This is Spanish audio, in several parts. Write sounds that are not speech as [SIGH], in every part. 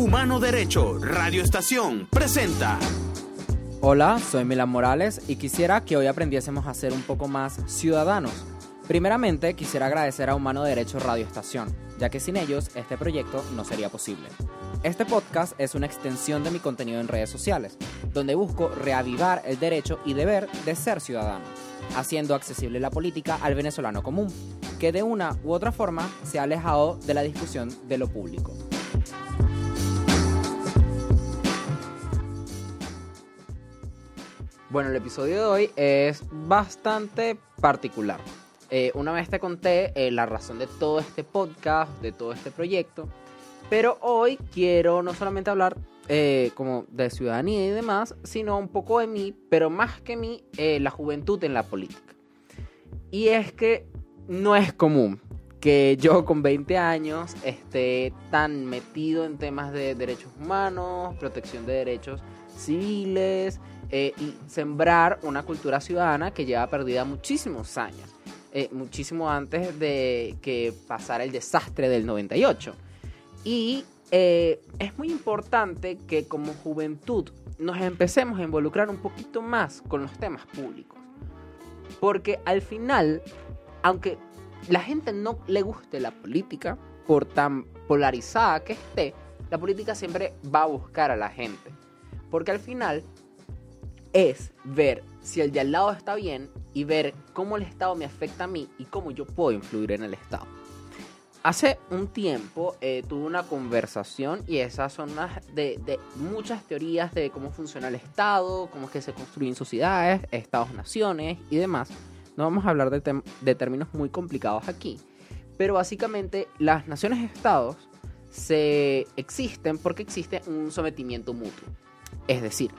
Humano Derecho, Radio Estación, presenta. Hola, soy Milan Morales y quisiera que hoy aprendiésemos a ser un poco más ciudadanos. Primeramente, quisiera agradecer a Humano Derecho Radio Estación, ya que sin ellos este proyecto no sería posible. Este podcast es una extensión de mi contenido en redes sociales, donde busco reavivar el derecho y deber de ser ciudadano, haciendo accesible la política al venezolano común, que de una u otra forma se ha alejado de la discusión de lo público. Bueno, el episodio de hoy es bastante particular. Eh, una vez te conté eh, la razón de todo este podcast, de todo este proyecto, pero hoy quiero no solamente hablar eh, como de ciudadanía y demás, sino un poco de mí, pero más que mí, la juventud en la política. Y es que no es común que yo con 20 años esté tan metido en temas de derechos humanos, protección de derechos civiles, eh, sembrar una cultura ciudadana que lleva perdida muchísimos años, eh, muchísimo antes de que pasara el desastre del 98. Y eh, es muy importante que como juventud nos empecemos a involucrar un poquito más con los temas públicos. Porque al final, aunque la gente no le guste la política, por tan polarizada que esté, la política siempre va a buscar a la gente. Porque al final es ver si el de al lado está bien y ver cómo el Estado me afecta a mí y cómo yo puedo influir en el Estado. Hace un tiempo eh, tuve una conversación y esas son unas de, muchas teorías de cómo funciona el Estado, cómo es que se construyen sociedades, Estados-naciones y demás. No vamos a hablar de, de términos muy complicados aquí, pero básicamente las naciones-estados se existen porque existe un sometimiento mutuo. Es decir,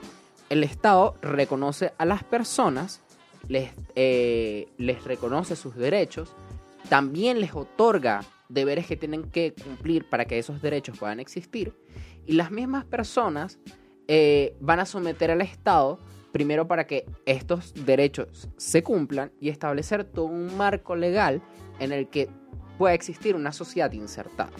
el Estado reconoce a las personas, les, eh, les reconoce sus derechos, también les otorga deberes que tienen que cumplir para que esos derechos puedan existir, y las mismas personas eh, van a someter al Estado primero para que estos derechos se cumplan y establecer todo un marco legal en el que pueda existir una sociedad insertada.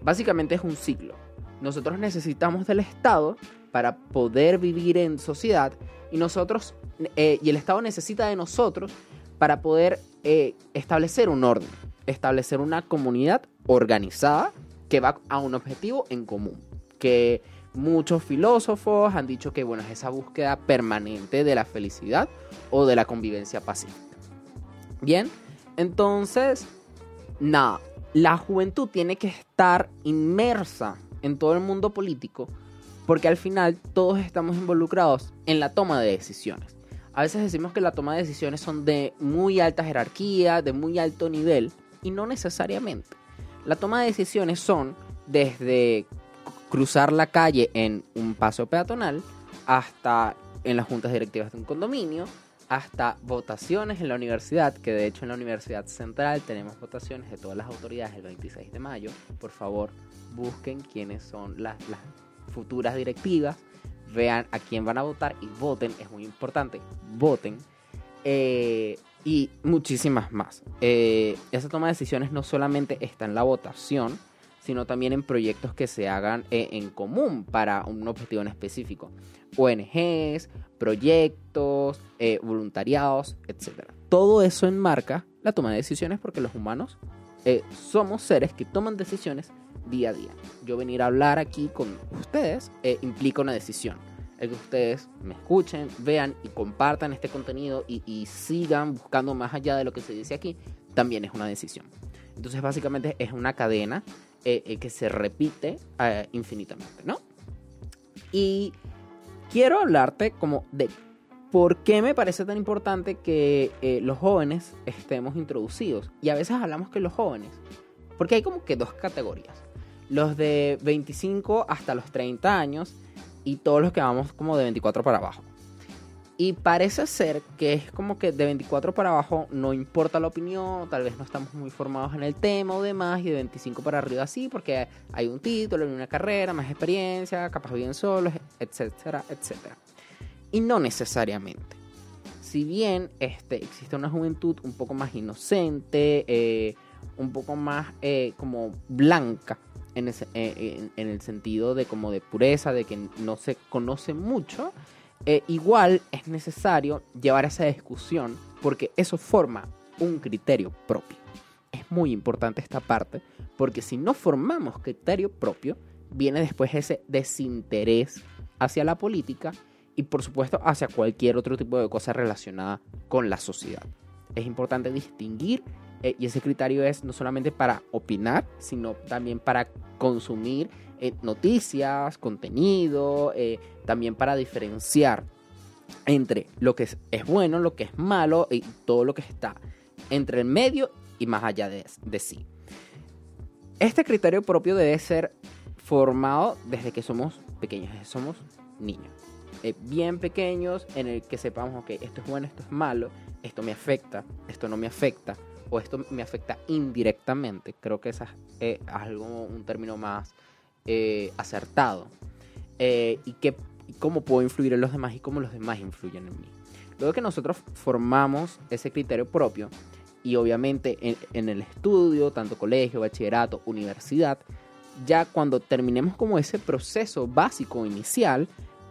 Básicamente es un ciclo. Nosotros necesitamos del Estado para poder vivir en sociedad y nosotros eh, y el Estado necesita de nosotros para poder eh, establecer un orden, establecer una comunidad organizada que va a un objetivo en común, que muchos filósofos han dicho que bueno, es esa búsqueda permanente de la felicidad o de la convivencia pacífica. Bien, entonces, nada, la juventud tiene que estar inmersa en todo el mundo político porque al final todos estamos involucrados en la toma de decisiones. A veces decimos que la toma de decisiones son de muy alta jerarquía, de muy alto nivel, y no necesariamente. La toma de decisiones son desde cruzar la calle en un paso peatonal hasta en las juntas directivas de un condominio, hasta votaciones en la universidad, que de hecho en la Universidad Central tenemos votaciones de todas las autoridades el 26 de mayo. Por favor, busquen quiénes son las, las futuras directivas, vean a quién van a votar y voten, es muy importante, voten. Eh, y muchísimas más. Eh, esa toma de decisiones no solamente está en la votación, sino también en proyectos que se hagan eh, en común para un objetivo en específico. ONGs, proyectos, voluntariados, etc. Todo eso enmarca la toma de decisiones porque los humanos somos seres que toman decisiones día a día. Yo venir a hablar aquí con ustedes eh, implica una decisión. El que ustedes me escuchen, vean y compartan este contenido y, sigan buscando más allá de lo que se dice aquí, también es una decisión. Entonces básicamente es una cadena eh, eh, que se repite infinitamente, ¿no? Y quiero hablarte como de por qué me parece tan importante que los jóvenes estemos introducidos. Y a veces hablamos que los jóvenes, porque hay como que dos categorías los de 25 hasta los 30 años y todos los que vamos como de 24 para abajo. Y parece ser que es como que de 24 para abajo no importa la opinión, tal vez no estamos muy formados en el tema o demás, y de 25 para arriba sí, porque hay un título, una carrera, más experiencia, capaz bien solos, etcétera, etcétera. Y no necesariamente. Si bien este, existe una juventud un poco más inocente, eh, un poco más eh, como blanca, en, el sentido de como de pureza, de que no se conoce mucho, eh, igual es necesario llevar esa discusión porque eso forma un criterio propio. Es muy importante esta parte porque si no formamos criterio propio, viene después ese desinterés hacia la política y por supuesto hacia cualquier otro tipo de cosa relacionada con la sociedad. Es importante distinguir eh, y ese criterio es no solamente para opinar, sino también para consumir eh, noticias, contenido, eh, también para diferenciar entre lo que es, bueno, lo que es malo y todo lo que está entre el medio y más allá de, sí. Este criterio propio debe ser formado desde que somos pequeños, desde que somos niños. bien pequeños en el que sepamos, ok, esto es bueno, esto es malo, esto me afecta, esto no me afecta, o esto me afecta indirectamente. Creo que es algo, un término más eh, acertado. Eh, y, qué, cómo puedo influir en los demás y cómo los demás influyen en mí. Luego que nosotros formamos ese criterio propio, y obviamente en, en el estudio, tanto colegio, bachillerato, universidad, ya cuando terminemos como ese proceso básico inicial,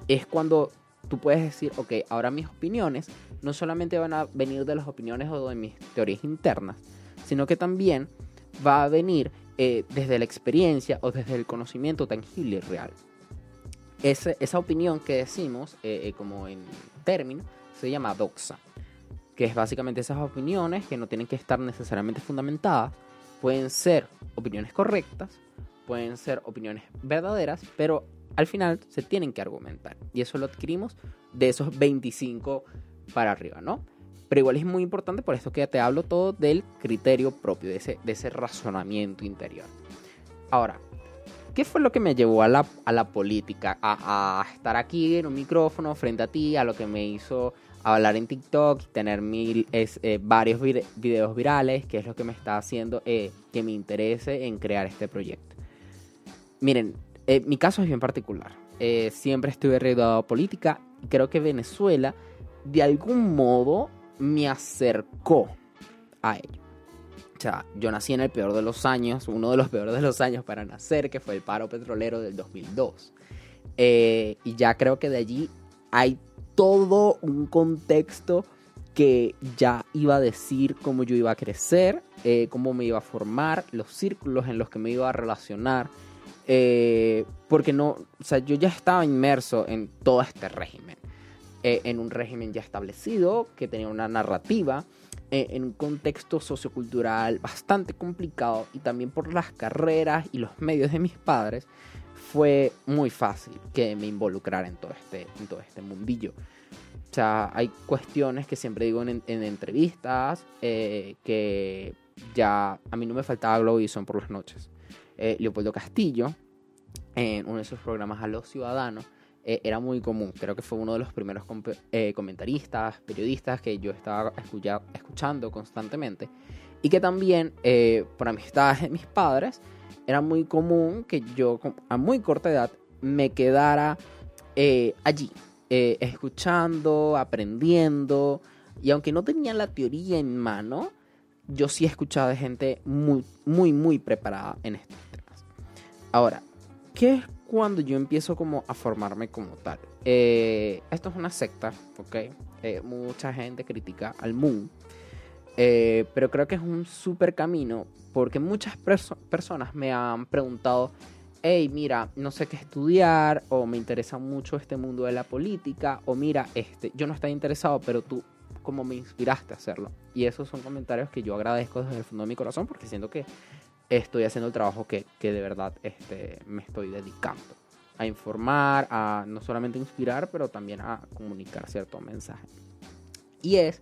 es cuando tú puedes decir, ok, ahora mis opiniones no solamente van a venir de las opiniones o de mis teorías internas, sino que también va a venir eh, desde la experiencia o desde el conocimiento tangible y real. esa opinión que decimos, eh, eh, como en término, se llama doxa, que es básicamente esas opiniones que no tienen que estar necesariamente fundamentadas, pueden ser opiniones correctas, pueden ser opiniones verdaderas, pero al final se tienen que argumentar. Y eso lo adquirimos de esos 25 para arriba, ¿no? Pero igual es muy importante, por esto que te hablo todo del criterio propio, de ese, de ese razonamiento interior. Ahora, ¿qué fue lo que me llevó a la, a la política? A, estar aquí en un micrófono frente a ti, a lo que me hizo hablar en TikTok, tener mil, es, eh, varios videos virales, que es lo que me está haciendo eh, que me interese en crear este proyecto. Miren, eh, mi caso es bien particular. siempre estuve rodeado a política creo que Venezuela de algún modo me acercó a ello. O sea, yo nací en el peor de los años, uno de los peores de los años para nacer, que fue el paro petrolero del 2002. Eh, y ya creo que de allí hay todo un contexto que ya iba a decir cómo yo iba a crecer, eh, cómo me iba a formar, los círculos en los que me iba a relacionar. Eh, porque no, o sea, yo ya estaba inmerso en todo este régimen. Eh, en un régimen ya establecido, que tenía una narrativa, eh, en un contexto sociocultural bastante complicado y también por las carreras y los medios de mis padres, fue muy fácil que me involucrara en todo este, en todo este mundillo. O sea, hay cuestiones que siempre digo en, entrevistas eh, que ya a mí no me faltaba Globison por las noches. Leopoldo Castillo, en uno de sus programas a los ciudadanos, eh, era muy común. Creo que fue uno de los primeros eh, comentaristas, periodistas que yo estaba escuchando constantemente. Y que también, eh, por amistades de mis padres, era muy común que yo a muy corta edad me quedara allí, escuchando, aprendiendo. Y aunque no tenía la teoría en mano, yo sí escuchaba de gente muy, muy, muy preparada en temas. Ahora, ¿qué es cuando yo empiezo como a formarme como tal. Eh, esto es una secta, ¿ok? Eh, mucha gente critica al Moon, eh, pero creo que es un súper camino porque muchas personas me han preguntado, hey, mira, no sé qué estudiar, o me interesa mucho este mundo de la política, o mira, este, yo no estoy interesado, pero tú, ¿cómo me inspiraste a hacerlo? Y esos son comentarios que yo agradezco desde el fondo de mi corazón porque siento que estoy haciendo el trabajo que, de verdad este, me estoy dedicando. A informar, a no solamente inspirar, pero también a comunicar cierto mensaje. Y es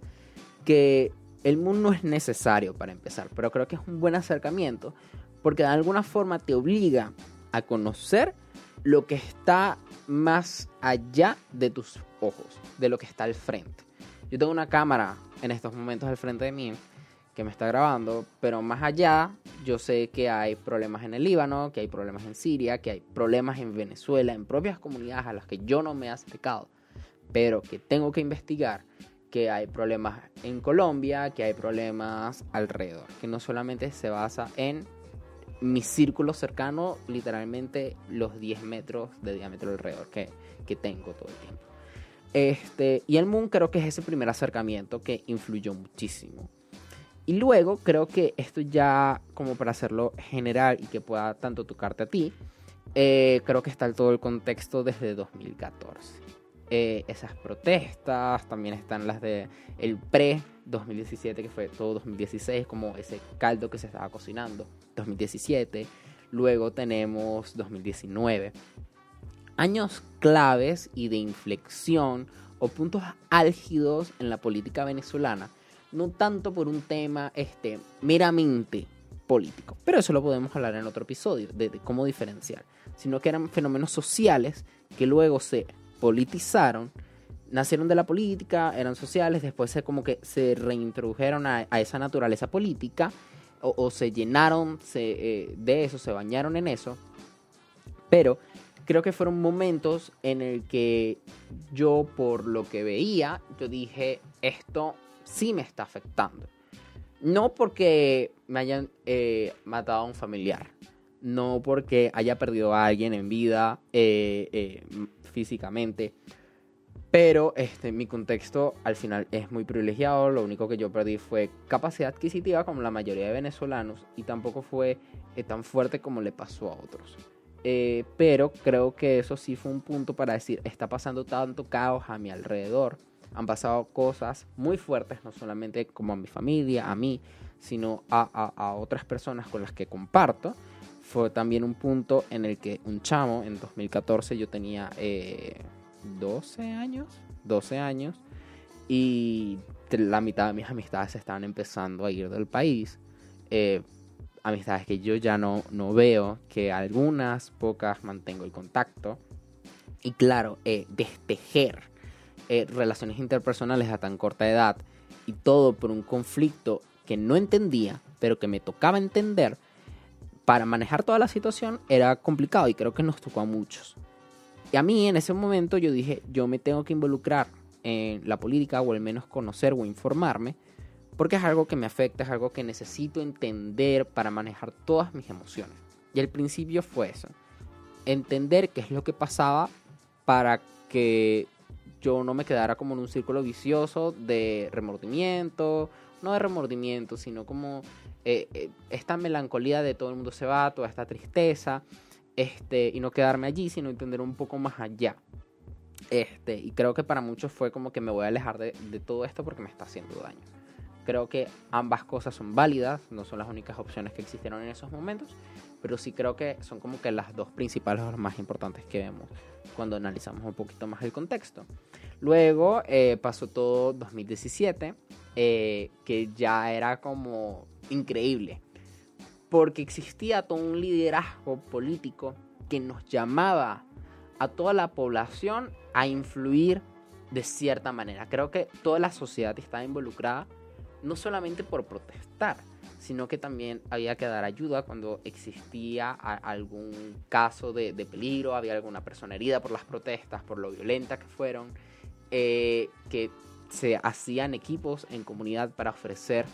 que el mundo es necesario para empezar, pero creo que es un buen acercamiento porque de alguna forma te obliga a conocer lo que está más allá de tus ojos, de lo que está al frente. Yo tengo una cámara en estos momentos al frente de mí que me está grabando, pero más allá yo sé que hay problemas en el Líbano, que hay problemas en Siria, que hay problemas en Venezuela, en propias comunidades a las que yo no me he acercado, pero que tengo que investigar, que hay problemas en Colombia, que hay problemas alrededor, que no solamente se basa en mi círculo cercano, literalmente los 10 metros de diámetro alrededor que, que tengo todo el tiempo. Este, y el Moon creo que es ese primer acercamiento que influyó muchísimo. Y luego creo que esto ya, como para hacerlo general y que pueda tanto tocarte a ti, eh, creo que está todo el contexto desde 2014. Eh, esas protestas, también están las de el pre-2017, que fue todo 2016, como ese caldo que se estaba cocinando, 2017. Luego tenemos 2019. Años claves y de inflexión o puntos álgidos en la política venezolana no tanto por un tema este, meramente político, pero eso lo podemos hablar en otro episodio, de, cómo diferenciar, sino que eran fenómenos sociales que luego se politizaron, nacieron de la política, eran sociales, después se como que se reintrodujeron a, esa naturaleza política o, se llenaron eh, de eso, se bañaron en eso, pero creo que fueron momentos en el que yo por lo que veía, yo dije, esto sí me está afectando. No porque me hayan eh, matado a un familiar, no porque haya perdido a alguien en vida eh, eh, físicamente, pero este, mi contexto al final es muy privilegiado. Lo único que yo perdí fue capacidad adquisitiva como la mayoría de venezolanos y tampoco fue tan fuerte como le pasó a otros. pero creo que eso sí fue un punto para decir, está pasando tanto caos a mi alrededor han pasado cosas muy fuertes, no solamente como a mi familia, a mí, sino a, otras personas con las que comparto. Fue también un punto en el que un chamo, en 2014 yo tenía 12 eh, años, 12 años, y la mitad de mis amistades estaban empezando a ir del país. Eh, amistades que yo ya no, no veo, que algunas, pocas mantengo el contacto. Y claro, eh, eh, relaciones interpersonales a tan corta edad y todo por un conflicto que no entendía, pero que me tocaba entender, para manejar toda la situación era complicado y creo que nos tocó a muchos. Y a mí en ese momento yo dije, yo me tengo que involucrar en la política o al menos conocer o informarme, porque es algo que me afecta, es algo que necesito entender para manejar todas mis emociones. Y el principio fue eso, entender qué es lo que pasaba para que yo no me quedara como en un círculo vicioso de remordimiento, no de remordimiento, sino como eh, eh, esta melancolía de todo el mundo se va, toda esta tristeza, este, y no quedarme allí, sino entender un poco más allá. Este, y creo que para muchos fue como que me voy a alejar de, de todo esto porque me está haciendo daño. Creo que ambas cosas son válidas, no son las únicas opciones que existieron en esos momentos, pero sí creo que son como que las dos principales o las más importantes que vemos cuando analizamos un poquito más el contexto. Luego eh, pasó todo 2017, eh, que ya era como increíble, porque existía todo un liderazgo político que nos llamaba a toda la población a influir de cierta manera. Creo que toda la sociedad estaba involucrada, no solamente por protestar, sino que también había que dar ayuda cuando existía algún caso de, peligro, había alguna persona herida por las protestas, por lo violenta que fueron, eh, que se hacían equipos en comunidad para ofrecer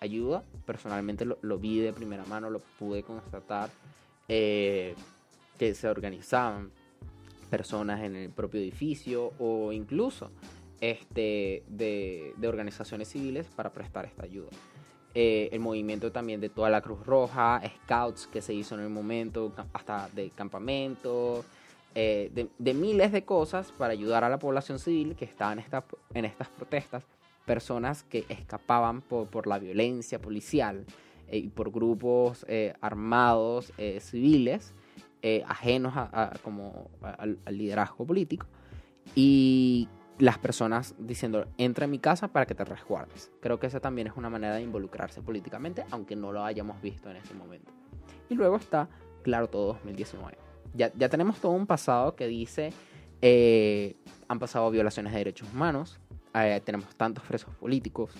ayuda. Personalmente lo, vi de primera mano, lo pude constatar, eh, que se organizaban personas en el propio edificio o incluso este, de organizaciones civiles para prestar esta ayuda. Eh, el movimiento también de toda la Cruz Roja, scouts que se hizo en el momento, hasta de campamento, eh, de, miles de cosas para ayudar a la población civil que estaba en, en estas protestas, personas que escapaban por, la violencia policial eh, y por grupos armados civiles ajenos a, como al liderazgo político. Y las personas diciendo, entra en mi casa para que te resguardes. Creo que esa también es una manera de involucrarse políticamente, aunque no lo hayamos visto en ese momento. Y luego está, claro, todo 2019. Ya, ya tenemos todo un pasado que dice, eh, han pasado violaciones de derechos humanos, eh, tenemos tantos presos políticos,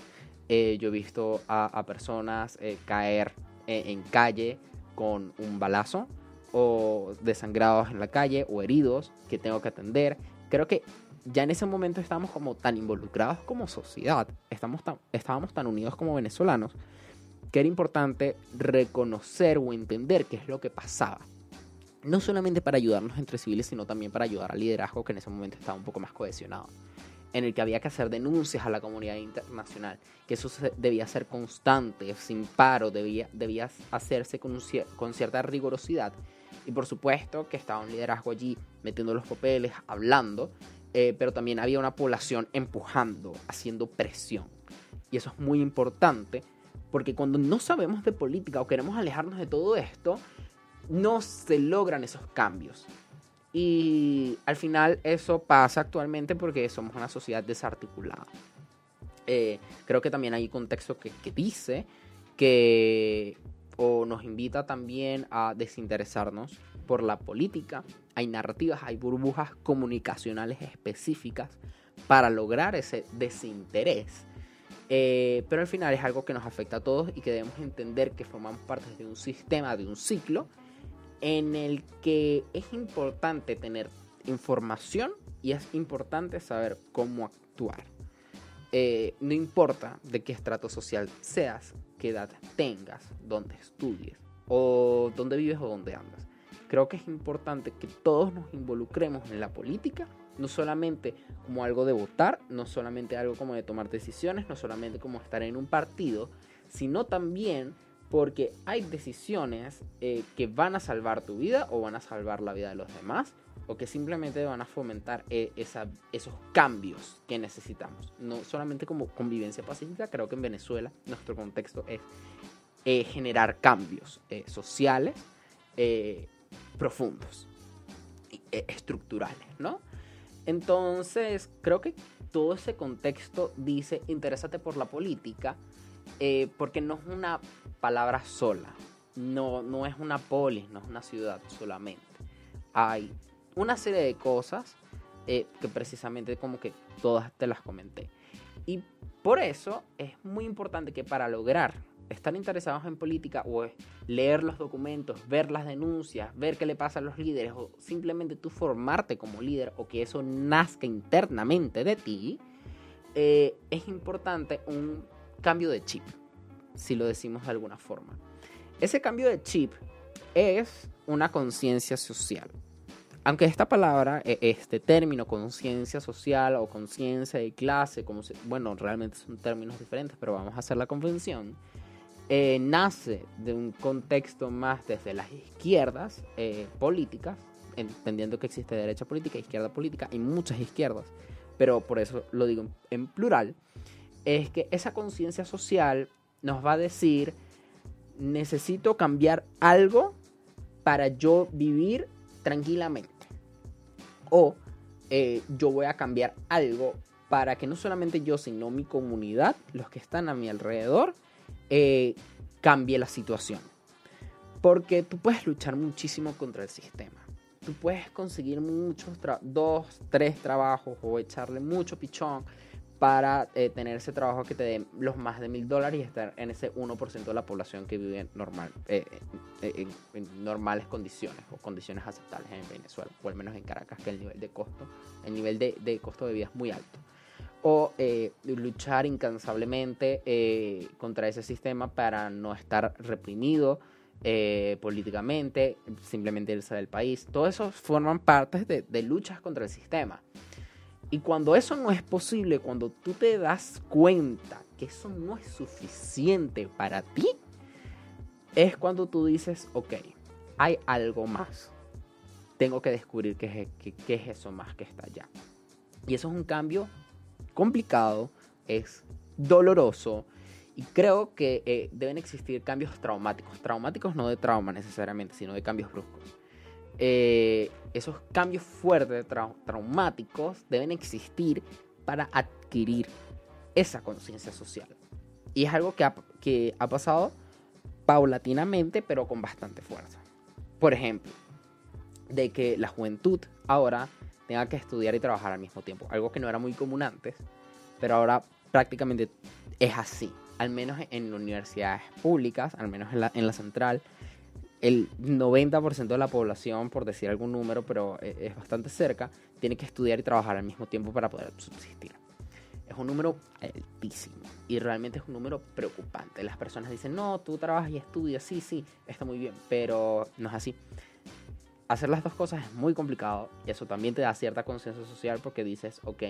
eh, yo he visto a, personas caer en calle con un balazo o desangrados en la calle o heridos que tengo que atender. Creo que ya en ese momento estábamos como tan involucrados como sociedad, estamos tan, estábamos tan unidos como venezolanos, que era importante reconocer o entender qué es lo que pasaba. No solamente para ayudarnos entre civiles, sino también para ayudar al liderazgo que en ese momento estaba un poco más cohesionado. En el que había que hacer denuncias a la comunidad internacional, que eso debía ser constante, sin paro, debía, debía hacerse con, con cierta rigurosidad. Y por supuesto que estaba un liderazgo allí metiendo los papeles, hablando, eh, pero también había una población empujando, haciendo presión. Y eso es muy importante porque cuando no sabemos de política o queremos alejarnos de todo esto, no se logran esos cambios. Y al final eso pasa actualmente porque somos una sociedad desarticulada. Eh, creo que también hay contexto que, que dice que o nos invita también a desinteresarnos por la política. Hay narrativas, hay burbujas comunicacionales específicas para lograr ese desinterés. Eh, pero al final es algo que nos afecta a todos y que debemos entender que formamos parte de un sistema, de un ciclo, en el que es importante tener información y es importante saber cómo actuar. Eh, no importa de qué estrato social seas, qué edad tengas, dónde estudies, o dónde vives o dónde andas. Creo que es importante que todos nos involucremos en la política no solamente como algo de votar, no solamente algo como de tomar decisiones, no solamente como estar en un partido, sino también porque hay decisiones eh, que van a salvar tu vida o van a salvar la vida de los demás o que simplemente van a fomentar eh, esos cambios que necesitamos. No solamente como convivencia pacífica, creo que en Venezuela nuestro contexto es eh, generar cambios sociales profundos, estructurales, ¿no? Entonces, creo que todo ese contexto dice, interésate por la política, eh, porque no es una palabra sola, no, no es una polis, no es una ciudad solamente. Hay una serie de cosas eh, que precisamente como que todas te las comenté. Y por eso es muy importante que para lograr están interesados en política o es leer los documentos, ver las denuncias, ver qué le pasa a los líderes o simplemente tú formarte como líder o que eso nazca internamente de ti, eh, es importante un cambio de chip, si lo decimos de alguna forma. Ese cambio de chip es una conciencia social. Aunque esta palabra, e, este término conciencia social o conciencia de clase, como bueno, realmente son términos diferentes, pero vamos a hacer la convención, eh, nace de un contexto más desde las izquierdas eh, políticas, entendiendo que existe derecha política, izquierda política y muchas izquierdas, pero por eso lo digo en plural, es que esa conciencia social nos va a decir, necesito cambiar algo para yo vivir tranquilamente. O eh, yo voy a cambiar algo para que no solamente yo, sino mi comunidad, los que están a mi alrededor, eh, cambie la situación. Porque tú puedes luchar muchísimo contra el sistema. Tú puedes conseguir muchos, dos, tres trabajos o echarle mucho pichón para eh, tener ese trabajo que te dé los más de mil dólares y estar en ese 1% de la población que vive normal, eh, en, normales condiciones o condiciones aceptables en Venezuela, o al menos en Caracas, que el nivel de costo, el nivel de, de costo de vida es muy alto o eh, luchar incansablemente eh, contra ese sistema para no estar reprimido eh, políticamente, simplemente irse del país. Todo eso forman partes de, de, luchas contra el sistema. Y cuando eso no es posible, cuando tú te das cuenta que eso no es suficiente para ti, es cuando tú dices, ok, hay algo más. Tengo que descubrir qué es, qué es eso más que está allá. Y eso es un cambio complicado, es doloroso y creo que eh, deben existir cambios traumáticos. Traumáticos no de trauma necesariamente, sino de cambios bruscos. Eh, esos cambios fuertes, traumáticos, deben existir para adquirir esa conciencia social. Y es algo que que ha pasado paulatinamente, pero con bastante fuerza. Por ejemplo, de que la juventud ahora tenga que estudiar y trabajar al mismo tiempo. Algo que no era muy común antes, pero ahora prácticamente es así. Al menos en universidades públicas, al menos en la, en la central, el 90% de la población, por decir algún número, pero e, es bastante cerca, tiene que estudiar y trabajar al mismo tiempo para poder subsistir. es un número altísimo y realmente es un número preocupante. Las personas dicen, no, tú trabajas y estudias, sí, sí, está muy bien, pero no es así. Hacer las dos cosas es muy complicado y eso también te da cierta conciencia social porque dices, ok,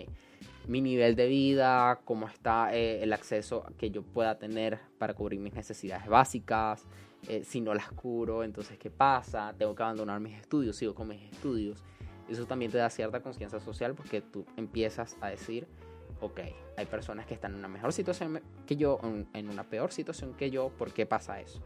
mi nivel de vida, cómo está eh, el acceso que yo pueda tener para cubrir mis necesidades básicas, eh, si no las curo, entonces ¿qué pasa? Tengo que abandonar mis estudios, sigo con mis estudios. Eso también te da cierta conciencia social porque tú empiezas a decir, ok, hay personas que están en una mejor situación que yo, en una peor situación que yo, ¿por qué pasa eso?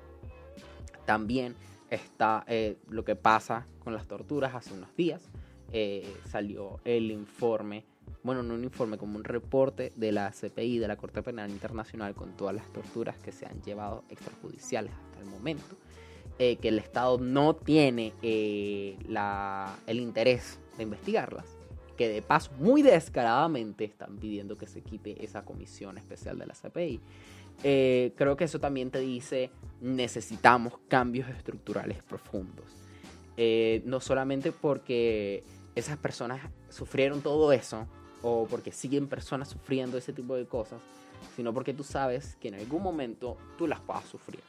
También está eh, lo que pasa con las torturas hace unos días. Eh, salió el informe, bueno, no un informe, como un reporte de la CPI, de la Corte Penal Internacional, con todas las torturas que se han llevado extrajudiciales hasta el momento. Eh, que el Estado no tiene la, el interés de investigarlas que de paso muy descaradamente están pidiendo que se quite esa comisión especial de la CPI. Eh, creo que eso también te dice necesitamos cambios estructurales profundos. Eh, no solamente porque esas personas sufrieron todo eso o porque siguen personas sufriendo ese tipo de cosas, sino porque tú sabes que en algún momento tú las vas a sufrir.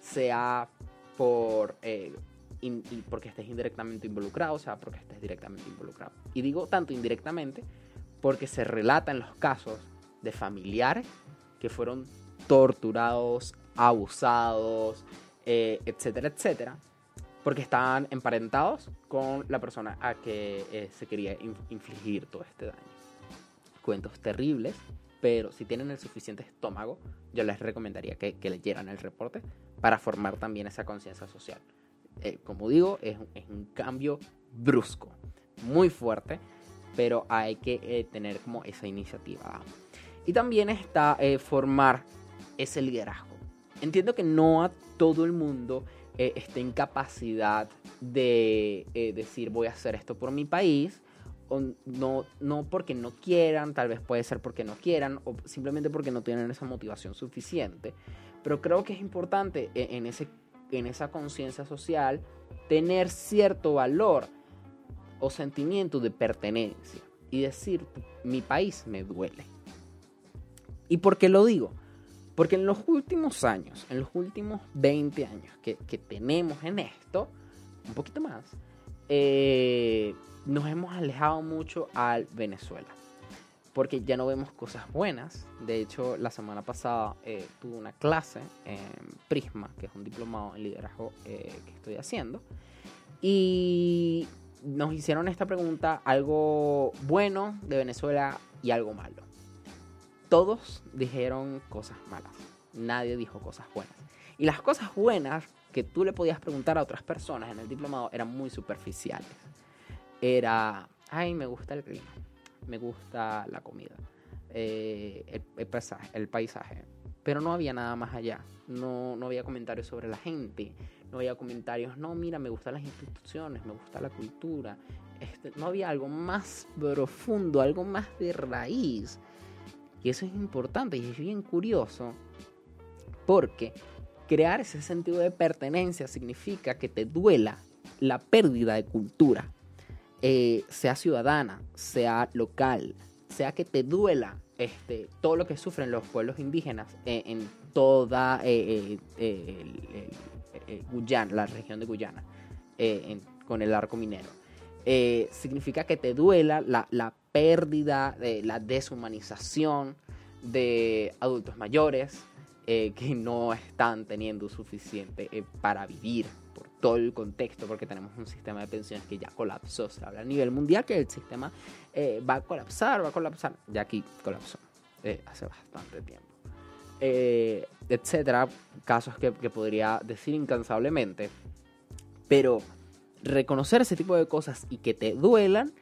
Sea por eh, y porque estés indirectamente involucrado, sea, porque estés directamente involucrado. Y digo tanto indirectamente porque se relatan los casos de familiares que fueron torturados, abusados, eh, etcétera, etcétera, porque estaban emparentados con la persona a que eh, se quería infligir todo este daño. Cuentos terribles, pero si tienen el suficiente estómago, yo les recomendaría que, que leyeran el reporte para formar también esa conciencia social. Eh, como digo, es, un cambio brusco, muy fuerte, pero hay que tener como esa iniciativa. Y también está eh, formar ese liderazgo. Entiendo que no a todo el mundo esté en capacidad de decir voy a hacer esto por mi país, o no, no porque no quieran, tal vez puede ser porque no quieran, o simplemente porque no tienen esa motivación suficiente. Pero creo que es importante en ese en esa conciencia social tener cierto valor o sentimiento de pertenencia y decir, mi país me duele. ¿Y por qué lo digo? Porque en los últimos años, en los últimos 20 años que, tenemos en esto, un poquito más, eh, nos hemos alejado mucho al Venezuela porque ya no vemos cosas buenas. De hecho, la semana pasada eh, tuve una clase en Prisma, que es un diplomado en liderazgo eh, que estoy haciendo, y nos hicieron esta pregunta, algo bueno de Venezuela y algo malo. Todos dijeron cosas malas, nadie dijo cosas buenas. Y las cosas buenas que tú le podías preguntar a otras personas en el diplomado eran muy superficiales. Era, ay, me gusta el clima me gusta la comida, eh, el, el, paisaje, Pero no había nada más allá. No, no había comentarios sobre la gente. No había comentarios, no, mira, me gustan las instituciones, me gusta la cultura. Este, no había algo más profundo, algo más de raíz. Y eso es importante y es bien curioso porque crear ese sentido de pertenencia significa que te duela la pérdida de cultura. Eh, sea ciudadana, sea local, sea que te duela este, todo lo que sufren los pueblos indígenas en toda eh, eh, Guyana, la región de Guyana, con el arco minero. significa que te duela la, la pérdida, de la deshumanización de adultos mayores [LAUGHS] que no están teniendo suficiente para vivir todo el contexto, porque tenemos un sistema de pensiones que ya colapsó. Se habla a nivel mundial que el sistema eh, va a colapsar, va a colapsar. Ya aquí colapsó eh, hace bastante tiempo. Eh, etcétera, casos que, que podría decir incansablemente. Pero reconocer ese tipo de cosas y que te duelan,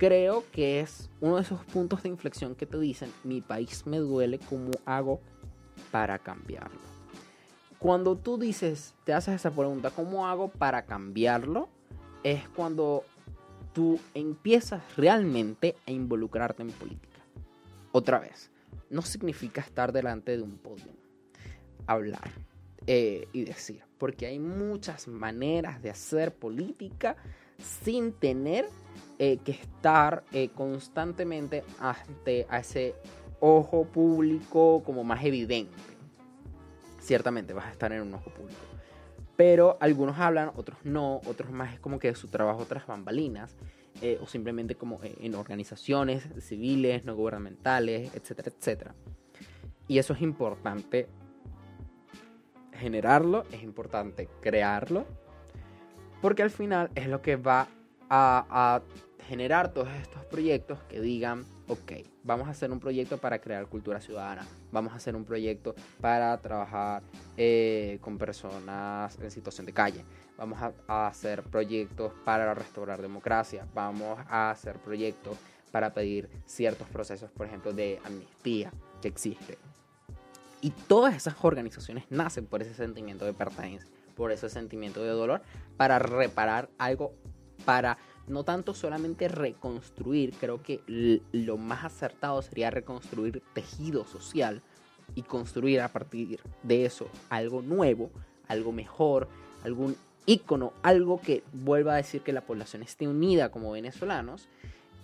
creo que es uno de esos puntos de inflexión que te dicen, mi país me duele, ¿cómo hago para cambiarlo? Cuando tú dices, te haces esa pregunta, ¿cómo hago para cambiarlo? Es cuando tú empiezas realmente a involucrarte en política. Otra vez, no significa estar delante de un podio, hablar eh, y decir, porque hay muchas maneras de hacer política sin tener eh, que estar eh, constantemente ante a ese ojo público como más evidente. Ciertamente vas a estar en un ojo público. Pero algunos hablan, otros no, otros más es como que su trabajo tras bambalinas, eh, o simplemente como en organizaciones civiles, no gubernamentales, etcétera, etcétera. Y eso es importante generarlo, es importante crearlo, porque al final es lo que va a, generar todos estos proyectos que digan, ok, vamos a hacer un proyecto para crear cultura ciudadana, vamos a hacer un proyecto para trabajar eh, con personas en situación de calle, vamos a, hacer proyectos para restaurar democracia, vamos a hacer proyectos para pedir ciertos procesos, por ejemplo, de amnistía que existe. Y todas esas organizaciones nacen por ese sentimiento de pertenencia, por ese sentimiento de dolor, para reparar algo, para no tanto solamente reconstruir, creo que lo más acertado sería reconstruir tejido social y construir a partir de eso algo nuevo, algo mejor, algún ícono, algo que vuelva a decir que la población esté unida como venezolanos.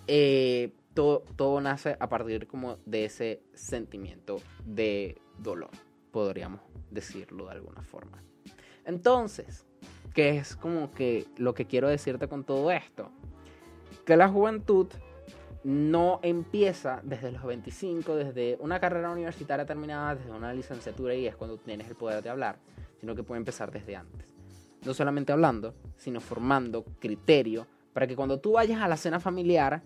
Eh, todo, todo nace a partir como de ese sentimiento de dolor, podríamos decirlo de alguna forma. Entonces, que es como que lo que quiero decirte con todo esto, que la juventud no empieza desde los 25, desde una carrera universitaria terminada, desde una licenciatura y es cuando tienes el poder de hablar, sino que puede empezar desde antes. No solamente hablando, sino formando criterio para que cuando tú vayas a la cena familiar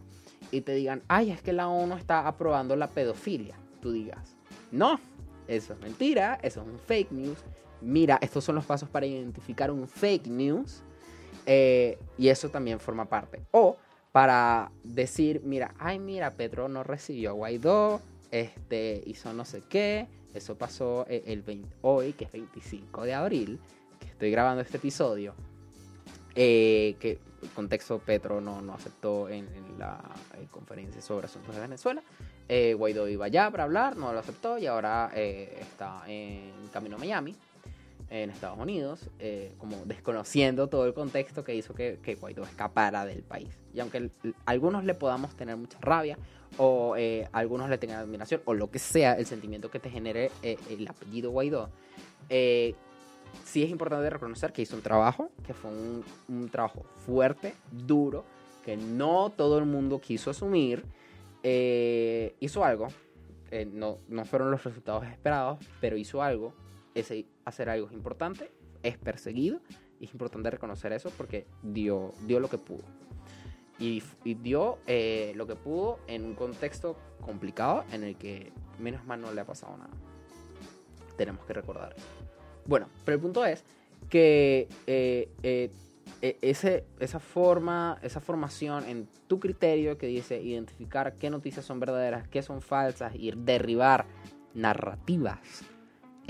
y te digan, ay, es que la ONU está aprobando la pedofilia, tú digas, no, eso es mentira, eso es un fake news, mira, estos son los pasos para identificar un fake news. Eh, y eso también forma parte. O para decir, mira, ay, mira, Pedro no recibió a Guaidó, este, hizo no sé qué, eso pasó eh, el hoy, que es 25 de abril, que estoy grabando este episodio, eh, que el contexto Petro no, no aceptó en, la conferencia sobre asuntos de Venezuela. Guaidó iba allá para hablar, no lo aceptó y ahora está en camino a Miami en Estados Unidos, eh, como desconociendo todo el contexto que hizo que, que Guaidó escapara del país. Y aunque algunos le podamos tener mucha rabia, o eh, algunos le tengan admiración, o lo que sea el sentimiento que te genere eh, el apellido Guaidó, sí es importante reconocer que hizo un trabajo, que fue un, un trabajo fuerte, duro, que no todo el mundo quiso asumir. hizo algo, no, no fueron los resultados esperados, pero hizo algo ese hacer algo es importante, es perseguido y es importante reconocer eso porque dio, dio lo que pudo. Y, dio eh, lo que pudo en un contexto complicado en el que menos mal no le ha pasado nada. Tenemos que recordar. Bueno, pero el punto es que eh, eh, e, ese, esa forma, esa formación en tu criterio que dice identificar qué noticias son verdaderas, qué son falsas y derribar narrativas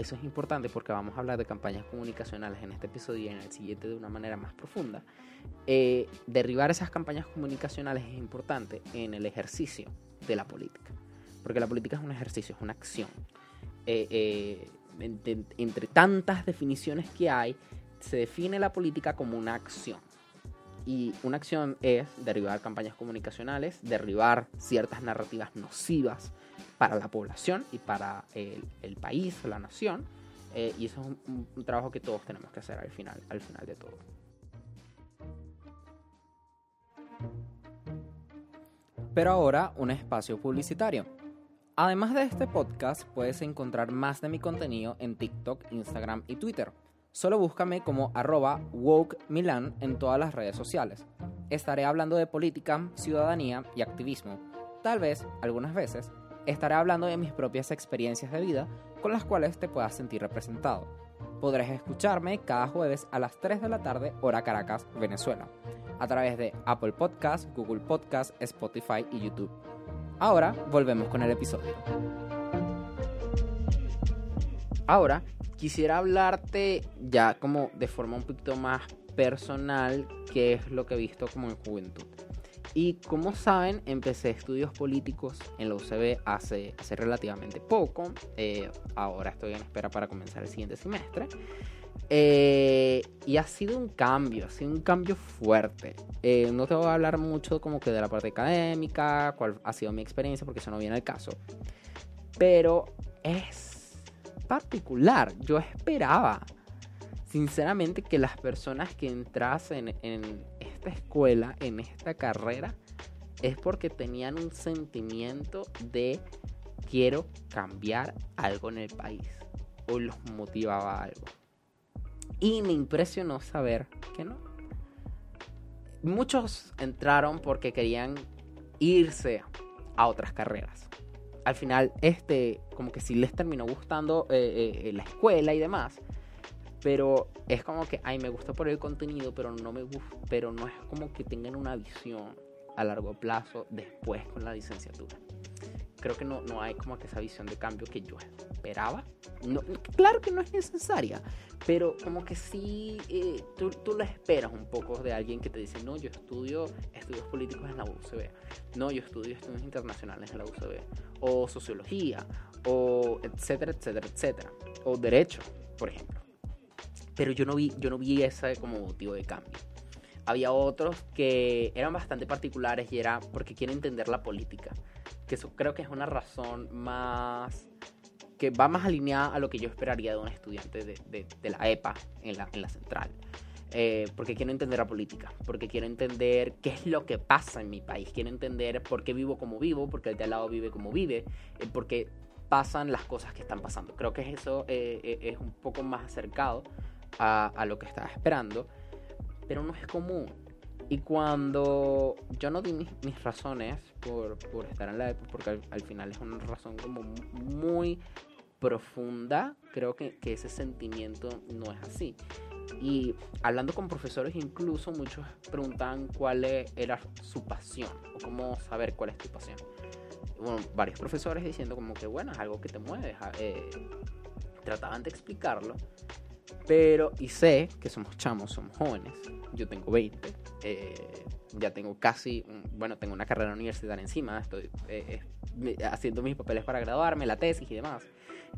eso es importante porque vamos a hablar de campañas comunicacionales en este episodio y en el siguiente de una manera más profunda. Eh, derribar esas campañas comunicacionales es importante en el ejercicio de la política. Porque la política es un ejercicio, es una acción. Eh, eh, entre, entre tantas definiciones que hay, se define la política como una acción. Y una acción es derribar campañas comunicacionales, derribar ciertas narrativas nocivas para la población y para el, el país, la nación. Eh, y eso es un, trabajo que todos tenemos que hacer al final, al final de todo. Pero ahora un espacio publicitario. Además de este podcast, puedes encontrar más de mi contenido en TikTok, Instagram y Twitter. Solo búscame como arroba WokeMilan en todas las redes sociales. Estaré hablando de política, ciudadanía y activismo. Tal vez, algunas veces, estaré hablando de mis propias experiencias de vida con las cuales te puedas sentir representado. Podrás escucharme cada jueves a las 3 de la tarde, hora Caracas, Venezuela, a través de Apple Podcasts, Google Podcasts, Spotify y YouTube. Ahora volvemos con el episodio. Ahora quisiera hablarte ya como de forma un poquito más personal, qué es lo que he visto como en juventud. Y como saben, empecé estudios políticos en la UCB hace, hace relativamente poco. Eh, ahora estoy en espera para comenzar el siguiente semestre. Eh, y ha sido un cambio, ha sido un cambio fuerte. Eh, no te voy a hablar mucho como que de la parte académica, cuál ha sido mi experiencia, porque eso no viene al caso. Pero es particular. Yo esperaba, sinceramente, que las personas que entrasen en esta escuela, en esta carrera, es porque tenían un sentimiento de quiero cambiar algo en el país o los motivaba algo. Y me impresionó saber que no. Muchos entraron porque querían irse a otras carreras. Al final, este, como que sí les terminó gustando eh, eh, la escuela y demás. Pero es como que, ay, me gusta por el contenido, pero no me gusta, pero no es como que tengan una visión a largo plazo después con la licenciatura. Creo que no, no hay como que esa visión de cambio que yo esperaba. No, claro que no es necesaria, pero como que sí, eh, tú, tú lo esperas un poco de alguien que te dice, no, yo estudio estudios políticos en la UCB, no, yo estudio estudios internacionales en la UCB, o sociología, o etcétera, etcétera, etcétera, o derecho, por ejemplo. Pero yo no vi, yo no vi ese como motivo de cambio había otros que eran bastante particulares y era porque quieren entender la política. Que eso creo que es una razón más que va más alineada a lo que yo esperaría de un estudiante de, de, la EPA en la, en la central. Eh, porque quiero entender la política, porque quiero entender qué es lo que pasa en mi país, quiero entender por qué vivo como vivo, porque el de al lado vive como vive, eh, porque pasan las cosas que están pasando. Creo que eso eh, es un poco más acercado a, a lo que estaba esperando pero no es común. Y cuando yo no di mis, razones por, estar en la EPA, porque al, final es una razón como muy profunda, creo que, ese sentimiento no es así. Y hablando con profesores incluso, muchos preguntan cuál e, era su pasión o cómo saber cuál es tu pasión. Bueno, varios profesores diciendo como que bueno, es algo que te mueve. Eh, trataban de explicarlo, pero, y sé que somos chamos, somos jóvenes. Yo tengo 20. Eh, ya tengo casi, bueno, tengo una carrera universitaria encima. Estoy eh, haciendo mis papeles para graduarme, la tesis y demás.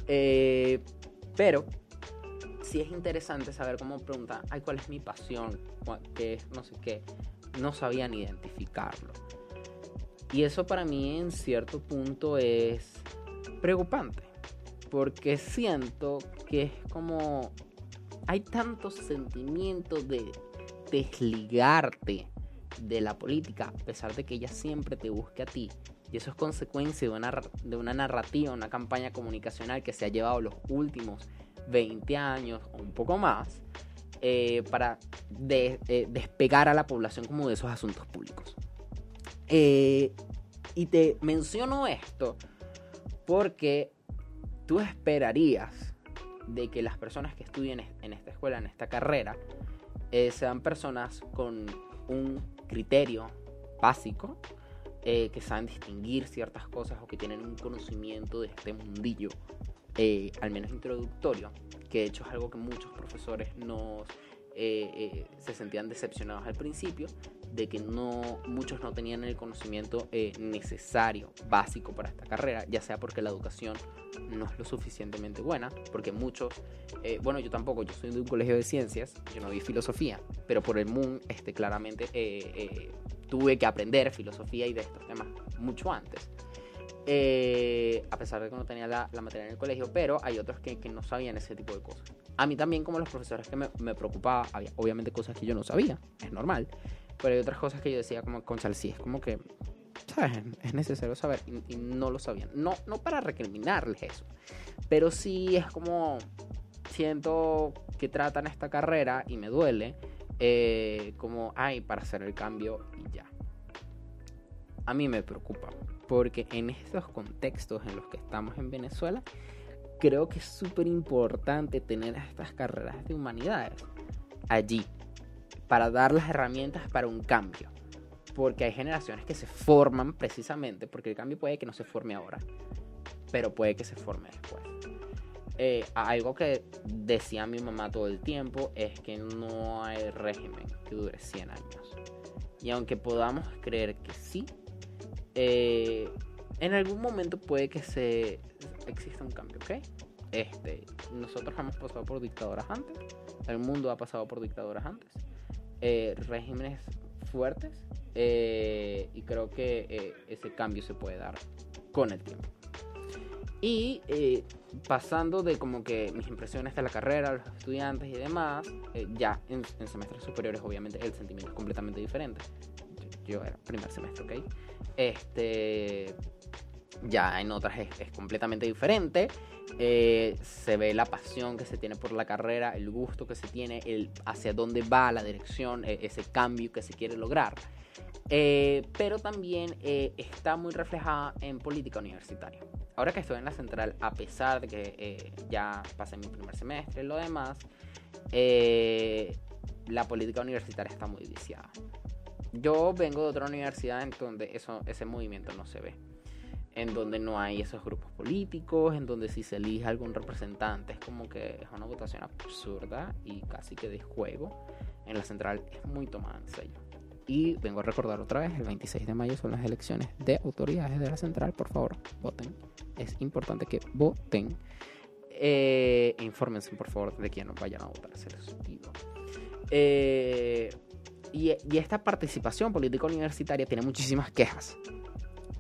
Eh, pero sí es interesante saber cómo preguntar, ay, ¿cuál es mi pasión? ¿Qué es? No sé qué. No sabían identificarlo. Y eso para mí en cierto punto es preocupante. Porque siento que es como hay tantos sentimientos de desligarte de la política, a pesar de que ella siempre te busque a ti. Y eso es consecuencia de una, de una narrativa, una campaña comunicacional que se ha llevado los últimos 20 años o un poco más eh, para eh, despegar a la población como de esos asuntos públicos. Eh, y te menciono esto porque tú esperarías de que las personas que estudien en esta escuela, en esta carrera, eh, sean personas con un criterio básico, eh, que saben distinguir ciertas cosas o que tienen un conocimiento de este mundillo, eh, al menos introductorio, que de hecho es algo que muchos profesores nos se sentían decepcionados al principio, de que no, muchos no tenían el conocimiento eh, necesario, básico para esta carrera, ya sea porque la educación no es lo suficientemente buena, porque muchos, eh, bueno, yo tampoco, yo soy de un colegio de ciencias, yo no vi filosofía, pero por el MUN, este, claramente eh, tuve que aprender filosofía y de estos temas mucho antes. A pesar de que no tenía la, materia en el colegio, pero hay otros que, que, no sabían ese tipo de cosas. A mí también, como los profesores que me, me preocupaba, había obviamente cosas que yo no sabía, es normal. Pero hay otras cosas que yo decía como con sí, es como que, ¿sabes? Es necesario saber y, no lo sabían. No, no para recriminarles eso, pero sí es como, siento que tratan esta carrera y me duele, eh, como, ay, para hacer el cambio y ya. A mí me preocupa, porque en estos contextos en los que estamos en Venezuela, creo que es súper importante tener estas carreras de humanidades allí para dar las herramientas para un cambio. Porque hay generaciones que se forman precisamente, porque el cambio puede que no se forme ahora, pero puede que se forme después. Eh, algo que decía mi mamá todo el tiempo es que no hay régimen que dure 100 años. Y aunque podamos creer que sí, eh, en algún momento puede que se exista un cambio, ¿ok? Este, nosotros hemos pasado por dictadoras antes, el mundo ha pasado por dictadoras antes. Eh, regímenes fuertes eh, y creo que eh, ese cambio se puede dar con el tiempo. Y eh, pasando de como que mis impresiones de la carrera, los estudiantes y demás, eh, ya en, en, semestres superiores obviamente el sentimiento es completamente diferente. Yo, yo era primer semestre, ¿ok? Este, ya en otras es, completamente diferente. Eh, se ve la pasión que se tiene por la carrera, el gusto que se tiene, el hacia dónde va la dirección, e, ese cambio que se quiere lograr. Eh, pero también eh, está muy reflejada en política universitaria. Ahora que estoy en la central, a pesar de que ya pasé mi primer semestre y lo demás, la política universitaria está muy viciada. Yo vengo de otra universidad en donde eso, ese movimiento no se ve en donde no hay esos grupos políticos, en donde si se elige algún representante es como que es una votación absurda y casi que de juego. En la central es muy tomada en serio. Y vengo a recordar otra vez, el 26 de mayo son las elecciones de autoridades de la central, por favor, voten. Es importante que voten. Eh, infórmense, por favor, de quién vayan a votar, se les pido. Eh, y, esta participación política universitaria tiene muchísimas quejas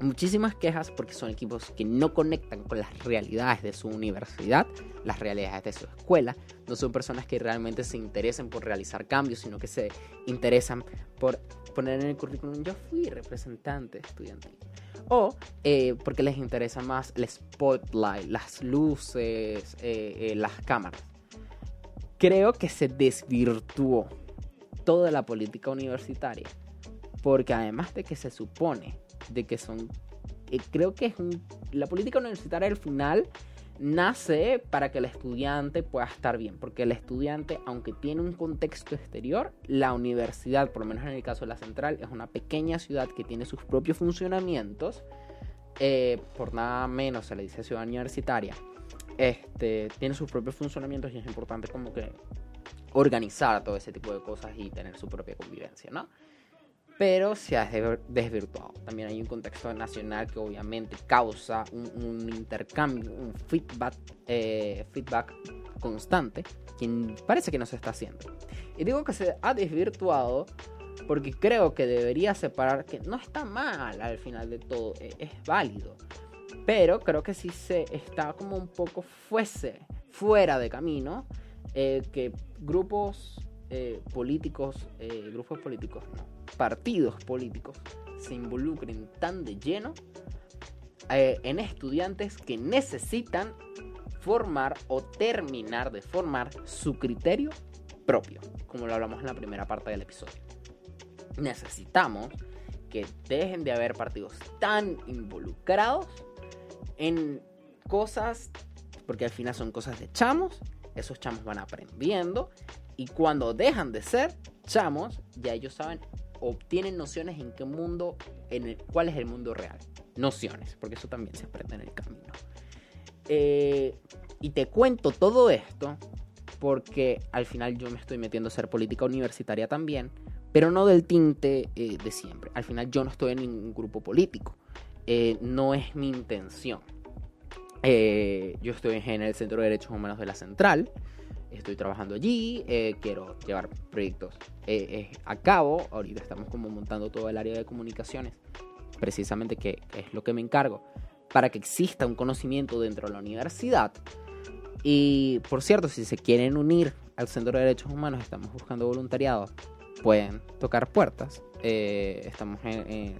muchísimas quejas porque son equipos que no conectan con las realidades de su universidad, las realidades de su escuela. No son personas que realmente se interesen por realizar cambios, sino que se interesan por poner en el currículum yo fui representante estudiantil. O eh, porque les interesa más el spotlight, las luces, eh, eh, las cámaras. Creo que se desvirtuó toda la política universitaria. Porque además de que se supone de que son... Eh, creo que es un, la política universitaria al final nace para que el estudiante pueda estar bien, porque el estudiante, aunque tiene un contexto exterior, la universidad, por lo menos en el caso de la central, es una pequeña ciudad que tiene sus propios funcionamientos, eh, por nada menos se le dice ciudad universitaria, este, tiene sus propios funcionamientos y es importante como que organizar todo ese tipo de cosas y tener su propia convivencia, ¿no? pero se ha desvirtuado. También hay un contexto nacional que obviamente causa un, intercambio, un feedback, eh, feedback constante que parece que no se está haciendo. Y digo que se ha desvirtuado porque creo que debería separar que no está mal al final de todo, es, es válido. Pero creo que si se está como un poco fuese fuera de camino, eh, que grupos eh, políticos, eh, grupos políticos, no, partidos políticos se involucren tan de lleno en estudiantes que necesitan formar o terminar de formar su criterio propio, como lo hablamos en la primera parte del episodio. Necesitamos que dejen de haber partidos tan involucrados en cosas, porque al final son cosas de chamos, esos chamos van aprendiendo y cuando dejan de ser chamos, ya ellos saben obtienen nociones en qué mundo, en el, cuál es el mundo real. Nociones, porque eso también se aprende en el camino. Eh, y te cuento todo esto porque al final yo me estoy metiendo a hacer política universitaria también, pero no del tinte eh, de siempre. Al final yo no estoy en ningún grupo político. Eh, no es mi intención. Eh, yo estoy en el Centro de Derechos Humanos de la Central estoy trabajando allí, eh, quiero llevar proyectos eh, eh, a cabo. Ahorita estamos como montando todo el área de comunicaciones, precisamente que, es lo que me encargo, para que exista un conocimiento dentro de la universidad. Y por cierto, si se quieren unir al Centro de Derechos Humanos, estamos buscando voluntariado, pueden tocar puertas. estamos en, en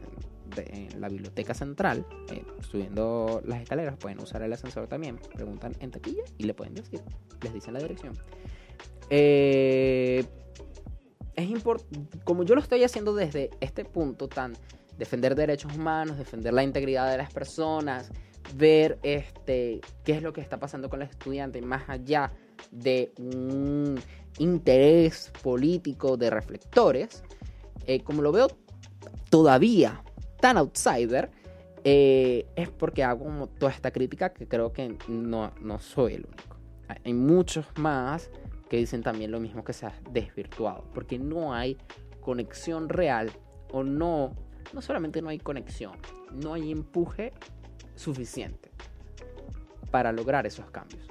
en la biblioteca central, eh, subiendo las escaleras, pueden usar el ascensor también. Preguntan en taquilla y le pueden decir, les dicen la dirección. Eh, es como yo lo estoy haciendo desde este punto tan defender derechos humanos, defender la integridad de las personas, ver este qué es lo que está pasando con los estudiantes más allá de un interés político de reflectores, eh, como lo veo todavía tan outsider, eh, es porque hago toda esta crítica que creo que no, no soy el único. Hay muchos más que dicen también lo mismo que se desvirtuado, porque no hay conexión real o no, no solamente no hay conexión, no hay empuje suficiente para lograr esos cambios.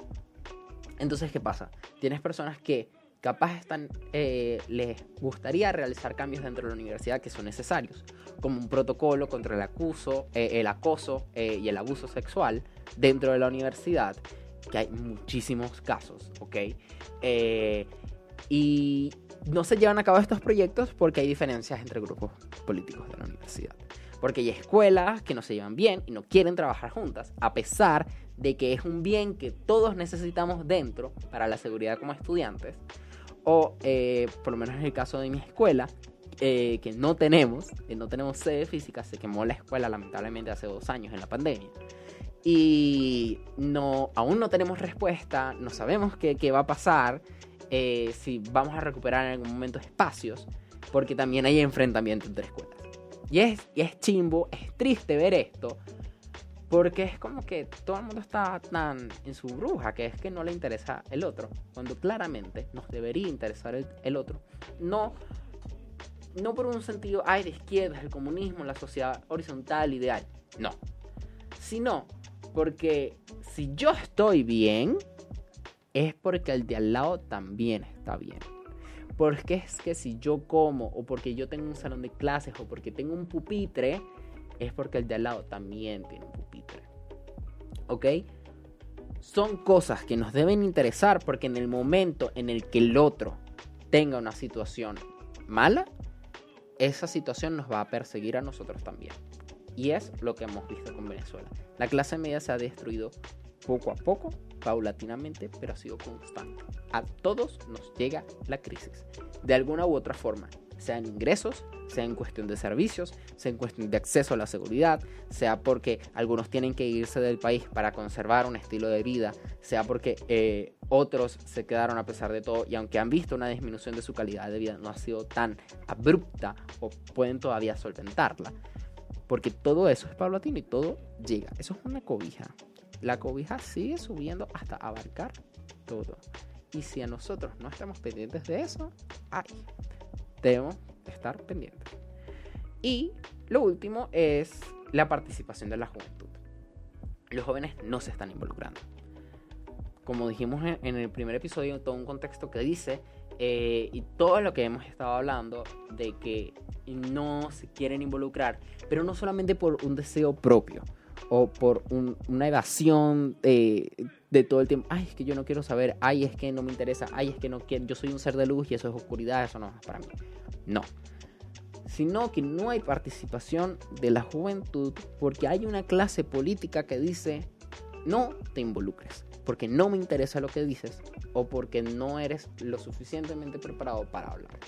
Entonces, ¿qué pasa? Tienes personas que capaz están, eh, les gustaría realizar cambios dentro de la universidad que son necesarios, como un protocolo contra el, eh, el acoso eh, y el abuso sexual dentro de la universidad, que hay muchísimos casos, ¿ok? y no se llevan a cabo estos proyectos porque hay diferencias entre grupos políticos de la universidad. Porque hay escuelas que no se llevan bien y no quieren trabajar juntas, a pesar de que es un bien que todos necesitamos dentro para la seguridad como estudiantes o eh, por lo menos en el caso de mi escuela, eh, que no tenemos, que no tenemos sede física, se quemó la escuela lamentablemente hace dos años en la pandemia. Y no, aún no tenemos respuesta, no sabemos qué, qué va a pasar, eh, si vamos a recuperar en algún momento espacios, porque también hay enfrentamiento entre escuelas. Y es, y es chimbo, es triste ver esto, porque es como que todo el mundo está tan en su bruja que es que no le interesa el otro. Cuando claramente nos debería interesar el, otro. No, no por un sentido, ay, de izquierda, el comunismo, la sociedad horizontal, ideal. No. Sino porque si yo estoy bien, es porque el de al lado también está bien. Porque es que si yo como, o porque yo tengo un salón de clases, o porque tengo un pupitre, es porque el de al lado también tiene un pupitre. ¿Ok? Son cosas que nos deben interesar porque en el momento en el que el otro tenga una situación mala, esa situación nos va a perseguir a nosotros también. Y es lo que hemos visto con Venezuela. La clase media se ha destruido poco a poco, paulatinamente, pero ha sido constante. A todos nos llega la crisis, de alguna u otra forma sea en ingresos, sea en cuestión de servicios, sea en cuestión de acceso a la seguridad, sea porque algunos tienen que irse del país para conservar un estilo de vida, sea porque eh, otros se quedaron a pesar de todo y aunque han visto una disminución de su calidad de vida no ha sido tan abrupta o pueden todavía solventarla. Porque todo eso es paulatino y todo llega. Eso es una cobija. La cobija sigue subiendo hasta abarcar todo. Y si a nosotros no estamos pendientes de eso, ay, debemos estar pendientes. Y lo último es la participación de la juventud. Los jóvenes no se están involucrando. Como dijimos en el primer episodio, todo un contexto que dice, eh, y todo lo que hemos estado hablando, de que no se quieren involucrar, pero no solamente por un deseo propio o por una evasión de, de, todo el tiempo. Ay, es que yo no quiero saber. Ay, es que no me interesa. Ay, es que no quiero. Yo soy un ser de luz y eso es oscuridad. Eso no es para mí. No. Sino que no hay participación de la juventud porque hay una clase política que dice no te involucres. Porque no me interesa lo que dices o porque no eres lo suficientemente preparado para hablar.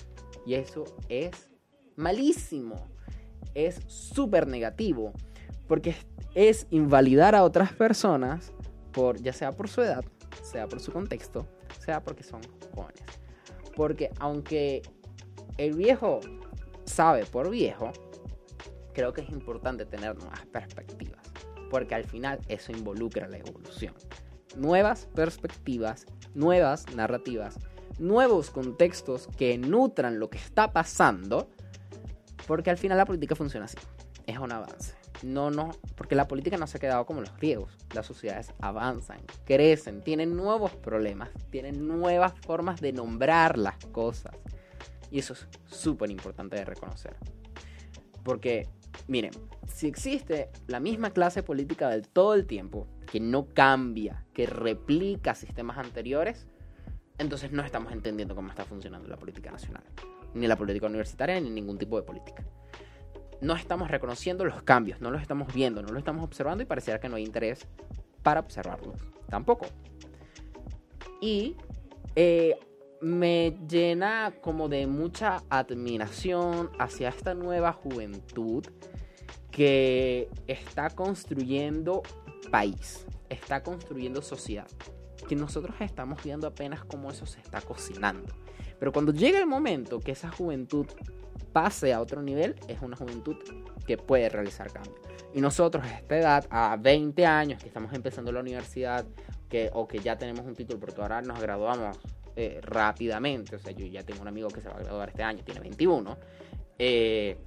Y eso es malísimo. Es súper negativo. Porque es invalidar a otras personas por ya sea por su edad, sea por su contexto, sea porque son jóvenes. Porque aunque el viejo sabe por viejo, creo que es importante tener nuevas perspectivas, porque al final eso involucra la evolución. Nuevas perspectivas, nuevas narrativas, nuevos contextos que nutran lo que está pasando, porque al final la política funciona así, es un avance. No, no, porque la política no se ha quedado como los griegos. Las sociedades avanzan, crecen, tienen nuevos problemas, tienen nuevas formas de nombrar las cosas. Y eso es súper importante de reconocer. Porque, miren, si existe la misma clase política del todo el tiempo, que no cambia, que replica sistemas anteriores, entonces no estamos entendiendo cómo está funcionando la política nacional, ni la política universitaria, ni ningún tipo de política. No estamos reconociendo los cambios, no los estamos viendo, no los estamos observando y pareciera que no hay interés para observarlos tampoco. Y eh, me llena como de mucha admiración hacia esta nueva juventud que está construyendo país, está construyendo sociedad, que nosotros estamos viendo apenas cómo eso se está cocinando. Pero cuando llega el momento que esa juventud pase a otro nivel, es una juventud que puede realizar cambios. Y nosotros a esta edad, a 20 años, que estamos empezando la universidad, que, o que ya tenemos un título, pero ahora nos graduamos eh, rápidamente. O sea, yo ya tengo un amigo que se va a graduar este año, tiene 21. Eh,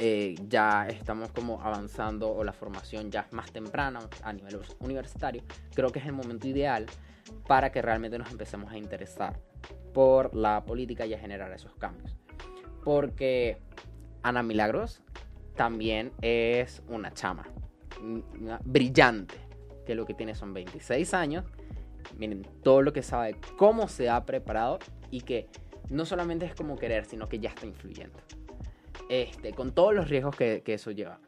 eh, ya estamos como avanzando o la formación ya es más temprana a nivel universitario. Creo que es el momento ideal para que realmente nos empecemos a interesar por la política y a generar esos cambios. Porque Ana Milagros también es una chama, una brillante, que lo que tiene son 26 años. Miren todo lo que sabe, cómo se ha preparado y que no solamente es como querer, sino que ya está influyendo. Este, con todos los riesgos que eso lleva.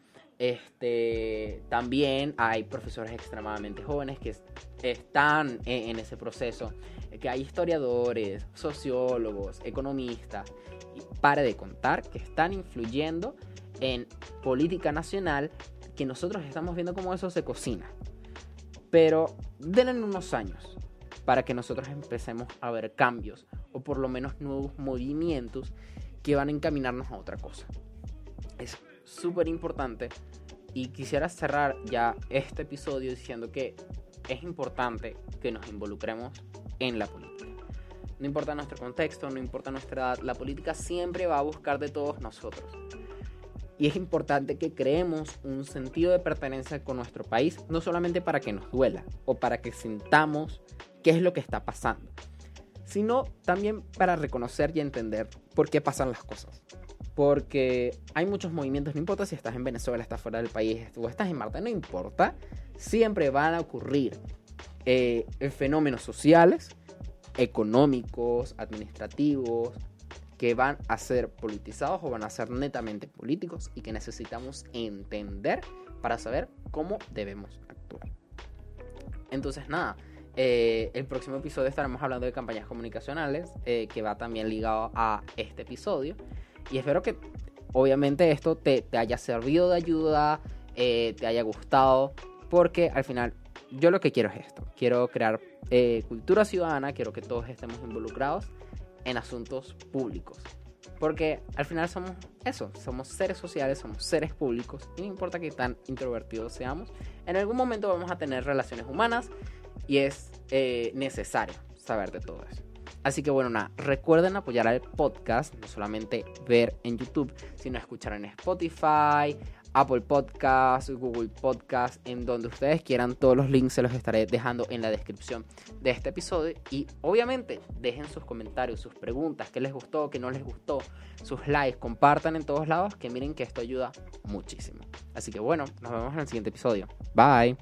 Este, también hay profesores extremadamente jóvenes que están en, ese proceso, que hay historiadores, sociólogos, economistas, y pare de contar, que están influyendo en política nacional, que nosotros estamos viendo cómo eso se cocina. Pero denle unos años para que nosotros empecemos a ver cambios o por lo menos nuevos movimientos que van a encaminarnos a otra cosa. Es súper importante y quisiera cerrar ya este episodio diciendo que es importante que nos involucremos en la política. No importa nuestro contexto, no importa nuestra edad, la política siempre va a buscar de todos nosotros. Y es importante que creemos un sentido de pertenencia con nuestro país, no solamente para que nos duela o para que sintamos qué es lo que está pasando, sino también para reconocer y entender por qué pasan las cosas. Porque hay muchos movimientos, no importa si estás en Venezuela, estás fuera del país o estás en Marte, no importa, siempre van a ocurrir eh, fenómenos sociales, económicos, administrativos, que van a ser politizados o van a ser netamente políticos y que necesitamos entender para saber cómo debemos actuar. Entonces, nada, eh, el próximo episodio estaremos hablando de campañas comunicacionales, eh, que va también ligado a este episodio. Y espero que obviamente esto te, haya servido de ayuda, eh, te haya gustado, porque al final yo lo que quiero es esto. Quiero crear cultura ciudadana, quiero que todos estemos involucrados en asuntos públicos. Porque al final somos eso, somos seres sociales, somos seres públicos, y no importa qué tan introvertidos seamos, en algún momento vamos a tener relaciones humanas, y es eh, necesario saber de todo eso. Así que bueno, nada, recuerden apoyar al podcast, no solamente ver en YouTube, sino escuchar en Spotify, Apple Podcast, Google Podcast, en donde ustedes quieran. Todos los links se los estaré dejando en la descripción de este episodio. Y obviamente dejen sus comentarios, sus preguntas, qué les gustó, qué no les gustó, sus likes, compartan en todos lados, que miren que esto ayuda muchísimo. Así que bueno, nos vemos en el siguiente episodio. Bye.